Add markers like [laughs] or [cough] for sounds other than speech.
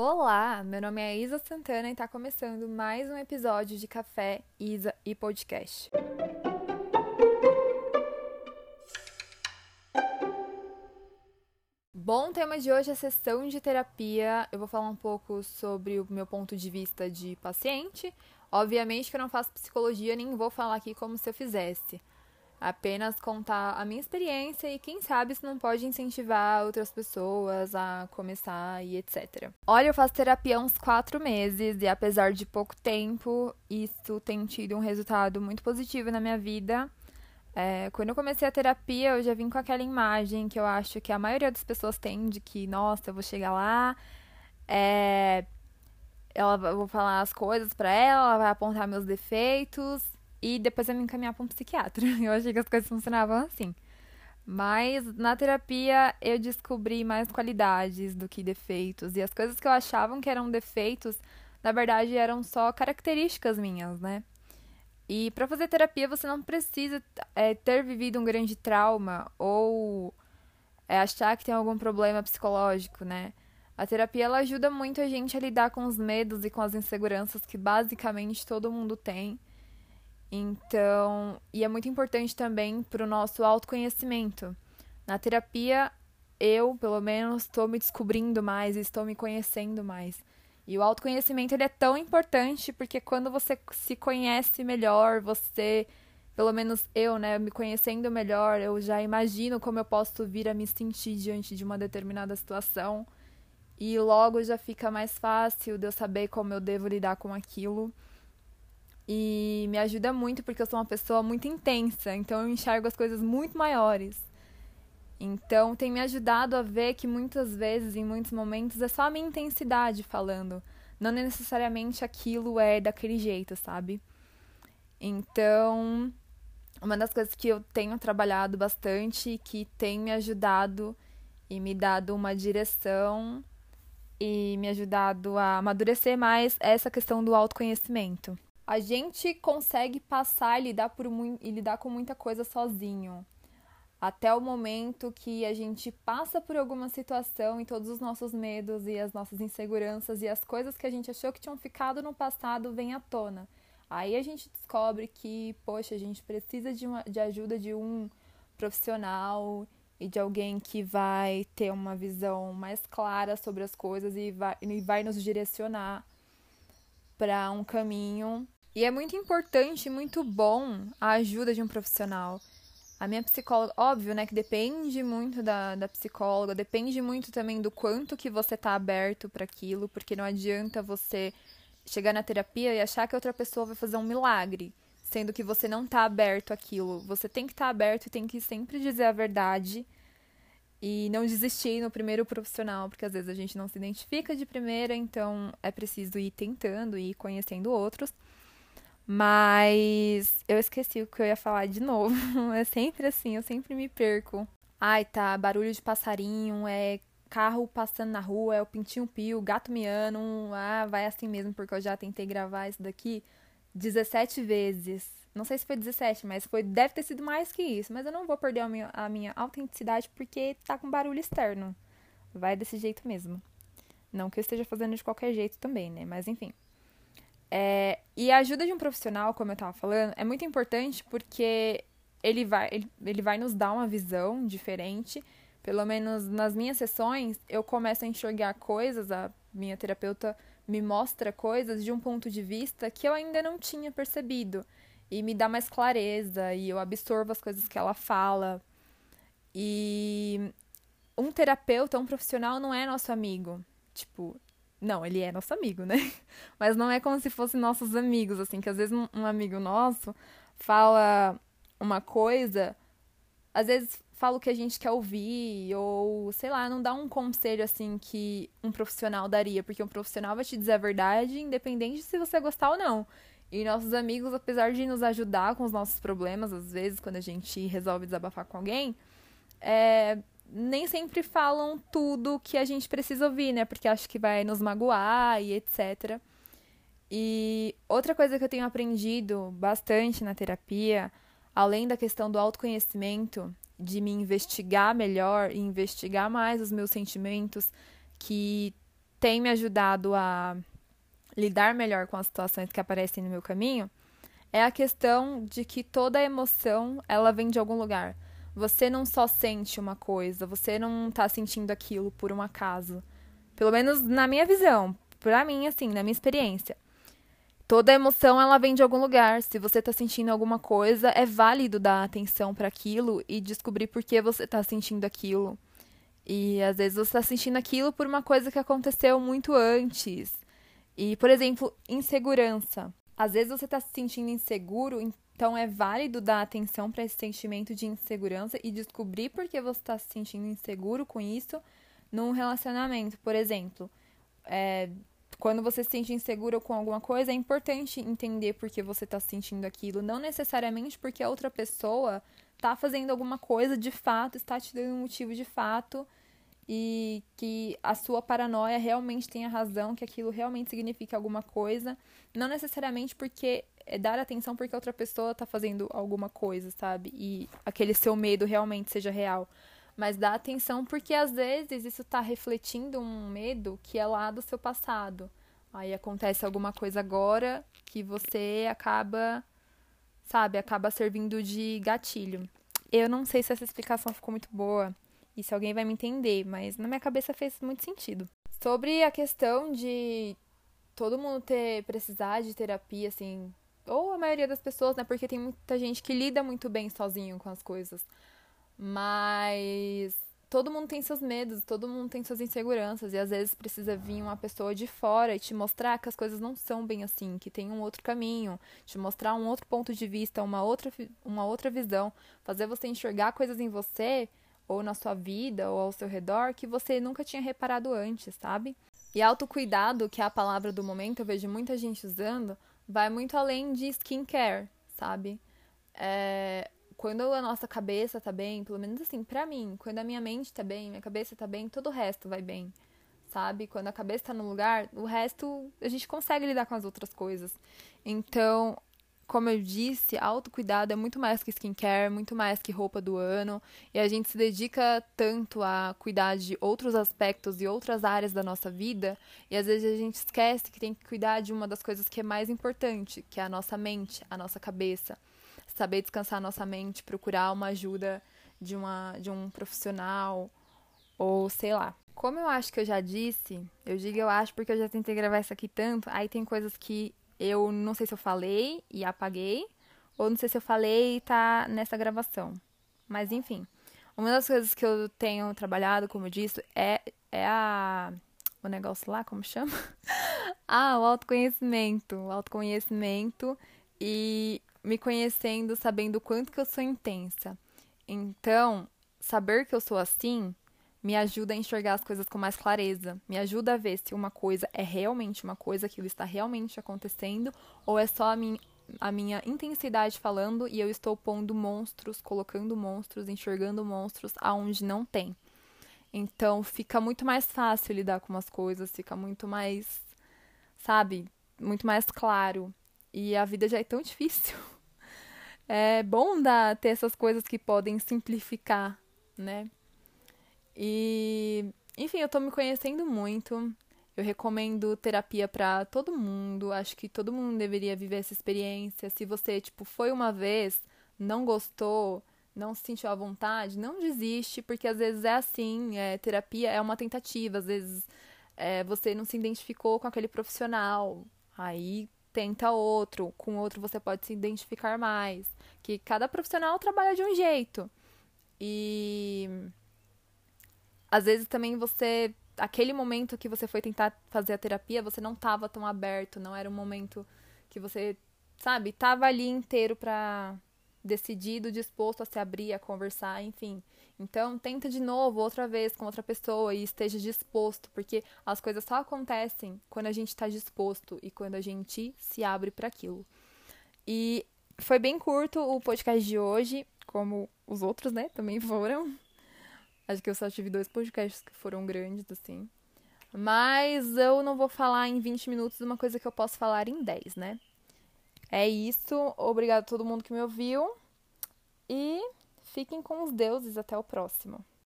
Olá, meu nome é Isa Santana e está começando mais um episódio de Café, Isa e Podcast. Bom, o tema de hoje é sessão de terapia. Eu vou falar um pouco sobre o meu ponto de vista de paciente. Obviamente que eu não faço psicologia, nem vou falar aqui como se eu fizesse apenas contar a minha experiência e quem sabe se não pode incentivar outras pessoas a começar e etc. Olha, eu faço terapia há uns quatro meses e apesar de pouco tempo, isso tem tido um resultado muito positivo na minha vida. É, quando eu comecei a terapia, eu já vim com aquela imagem que eu acho que a maioria das pessoas tem de que, nossa, eu vou chegar lá, é, ela, eu vou falar as coisas para ela, ela vai apontar meus defeitos e depois eu me encaminhar para um psiquiatra. [laughs] Eu achei que as coisas funcionavam assim. Mas na terapia eu descobri mais qualidades do que defeitos. E as coisas que eu achava que eram defeitos, na verdade, eram só características minhas, né? E para fazer terapia você não precisa é, ter vivido um grande trauma ou é, achar que tem algum problema psicológico, né? A terapia ela ajuda muito a gente a lidar com os medos e com as inseguranças que basicamente todo mundo tem então, e é muito importante também para o nosso autoconhecimento. Na terapia, eu, pelo menos, estou me descobrindo mais, estou me conhecendo mais. E o autoconhecimento ele é tão importante porque quando você se conhece melhor, você, pelo menos eu, né, me conhecendo melhor, eu já imagino como eu posso vir a me sentir diante de uma determinada situação. E logo já fica mais fácil de eu saber como eu devo lidar com aquilo. E me ajuda muito porque eu sou uma pessoa muito intensa, então eu enxergo as coisas muito maiores. Então tem me ajudado a ver que muitas vezes, em muitos momentos, é só a minha intensidade falando. Não necessariamente aquilo é daquele jeito, sabe? Então, uma das coisas que eu tenho trabalhado bastante e que tem me ajudado e me dado uma direção e me ajudado a amadurecer mais é essa questão do autoconhecimento a gente consegue passar e lidar, por e lidar com muita coisa sozinho. Até o momento que a gente passa por alguma situação e todos os nossos medos e as nossas inseguranças e as coisas que a gente achou que tinham ficado no passado vêm à tona. Aí a gente descobre que, poxa, a gente precisa de, uma, de ajuda de um profissional e de alguém que vai ter uma visão mais clara sobre as coisas e vai, e vai nos direcionar para um caminho e é muito importante, muito bom a ajuda de um profissional. A minha psicóloga, óbvio, né, que depende muito da, da psicóloga, depende muito também do quanto que você tá aberto para aquilo, porque não adianta você chegar na terapia e achar que outra pessoa vai fazer um milagre, sendo que você não tá aberto àquilo. Você tem que estar tá aberto e tem que sempre dizer a verdade e não desistir no primeiro profissional, porque às vezes a gente não se identifica de primeira, então é preciso ir tentando e ir conhecendo outros. Mas eu esqueci o que eu ia falar de novo. [laughs] É sempre assim, eu sempre me perco. Ai, tá, barulho de passarinho, é carro passando na rua, é o pintinho pio, gato miando. Ah, vai assim mesmo, porque eu já tentei gravar isso daqui 17 vezes. Não sei se foi 17, mas foi, deve ter sido mais que isso. Mas eu não vou perder a minha, a minha autenticidade porque tá com barulho externo. Vai desse jeito mesmo. Não que eu esteja fazendo de qualquer jeito também, né? Mas enfim. É, e a ajuda de um profissional, como eu estava falando, é muito importante porque ele vai, ele, ele vai nos dar uma visão diferente. Pelo menos nas minhas sessões, eu começo a enxergar coisas, a minha terapeuta me mostra coisas de um ponto de vista que eu ainda não tinha percebido. E me dá mais clareza, e eu absorvo as coisas que ela fala. E um terapeuta, um profissional, não é nosso amigo. Tipo, não, ele é nosso amigo, né? [laughs] Mas não é como se fossem nossos amigos, assim, que às vezes um, amigo nosso fala uma coisa, às vezes fala o que a gente quer ouvir, ou sei lá, não dá um conselho assim que um profissional daria, porque um profissional vai te dizer a verdade, independente se você gostar ou não. E nossos amigos, apesar de nos ajudar com os nossos problemas, às vezes, quando a gente resolve desabafar com alguém, é, nem sempre falam tudo que a gente precisa ouvir, né? Porque acho que vai nos magoar e etc. E outra coisa que eu tenho aprendido bastante na terapia, além da questão do autoconhecimento, de me investigar melhor e investigar mais os meus sentimentos, que tem me ajudado a lidar melhor com as situações que aparecem no meu caminho é a questão de que toda emoção ela vem de algum lugar. Você não só sente uma coisa, você não tá sentindo aquilo por um acaso. Pelo menos na minha visão, pra mim, assim, na minha experiência. Toda emoção ela vem de algum lugar. Se você tá sentindo alguma coisa, é válido dar atenção para aquilo e descobrir por que você tá sentindo aquilo. E às vezes você tá sentindo aquilo por uma coisa que aconteceu muito antes. E, por exemplo, insegurança. Às vezes você tá se sentindo inseguro, então é válido dar atenção para esse sentimento de insegurança e descobrir por que você está se sentindo inseguro com isso num relacionamento. Por exemplo, é, quando você se sente inseguro com alguma coisa, é importante entender por que você está sentindo aquilo. Não necessariamente porque a outra pessoa está fazendo alguma coisa de fato, está te dando um motivo de fato e que a sua paranoia realmente tenha razão, que aquilo realmente significa alguma coisa. Não necessariamente porque é dar atenção porque outra pessoa está fazendo alguma coisa, sabe? E aquele seu medo realmente seja real mas dá atenção porque às vezes isso está refletindo um medo que é lá do seu passado. Aí acontece alguma coisa agora que você acaba, sabe, acaba servindo de gatilho. Eu não sei se essa explicação ficou muito boa e se alguém vai me entender, mas na minha cabeça fez muito sentido. Sobre a questão de todo mundo ter precisar de terapia, assim, ou a maioria das pessoas, né? Porque tem muita gente que lida muito bem sozinho com as coisas. Mas todo mundo tem seus medos, todo mundo tem suas inseguranças, e às vezes precisa vir uma pessoa de fora e te mostrar que as coisas não são bem assim, que tem um outro caminho, te mostrar um outro ponto de vista, uma outra, uma outra visão, fazer você enxergar coisas em você, ou na sua vida, ou ao seu redor, que você nunca tinha reparado antes, sabe? E autocuidado, que é a palavra do momento, eu vejo muita gente usando, vai muito além de skincare, sabe? É, quando a nossa cabeça tá bem, pelo menos assim, pra mim, quando a minha mente tá bem, minha cabeça tá bem, todo o resto vai bem, sabe? Quando a cabeça tá no lugar, o resto a gente consegue lidar com as outras coisas. Então, como eu disse, autocuidado é muito mais que skincare, muito mais que roupa do ano, e a gente se dedica tanto a cuidar de outros aspectos e outras áreas da nossa vida, e às vezes a gente esquece que tem que cuidar de uma das coisas que é mais importante, que é a nossa mente, a nossa cabeça. Saber descansar nossa mente, procurar uma ajuda de, uma, de um profissional ou sei lá. Como eu acho que eu já disse, eu digo eu acho porque eu já tentei gravar isso aqui tanto, aí tem coisas que eu não sei se eu falei e apaguei, ou não sei se eu falei e tá nessa gravação. Mas enfim, uma das coisas que eu tenho trabalhado, como eu disse, é, é a. O negócio lá, como chama? [laughs] ah, o autoconhecimento. O autoconhecimento. E me conhecendo, sabendo o quanto que eu sou intensa. Então, saber que eu sou assim me ajuda a enxergar as coisas com mais clareza, me ajuda a ver se uma coisa é realmente uma coisa, aquilo está realmente acontecendo, ou é só a minha, a minha intensidade falando e eu estou pondo monstros, colocando monstros, enxergando monstros aonde não tem. Então fica muito mais fácil lidar com as coisas, fica muito mais, sabe, muito mais claro. E a vida já é tão [laughs] difícil. é bom dar, ter essas coisas que podem simplificar, né? E, enfim, eu tô me conhecendo muito. Eu recomendo terapia para todo mundo. Acho que todo mundo deveria viver essa experiência. Se você, tipo, foi uma vez, não gostou, não se sentiu à vontade, não desiste, porque às vezes é assim, é, terapia é uma tentativa, às vezes é, você não se identificou com aquele profissional, aí tenta outro, com outro você pode se identificar mais. Que cada profissional trabalha de um jeito. E às vezes também você aquele momento que você foi tentar fazer a terapia, você não estava tão aberto, não era um momento que você, sabe, tava ali inteiro para decidido, disposto a se abrir, a conversar, enfim. Então, tenta de novo, outra vez, com outra pessoa e esteja disposto, porque as coisas só acontecem quando a gente está disposto e quando a gente se abre para aquilo. E foi bem curto o podcast de hoje, como os outros, né, também foram. Acho que eu só tive dois podcasts que foram grandes, assim. Mas eu não vou falar em 20 minutos uma coisa que eu posso falar em 10, né? É isso. Obrigado a todo mundo que me ouviu. E fiquem com os deuses. Até o próximo.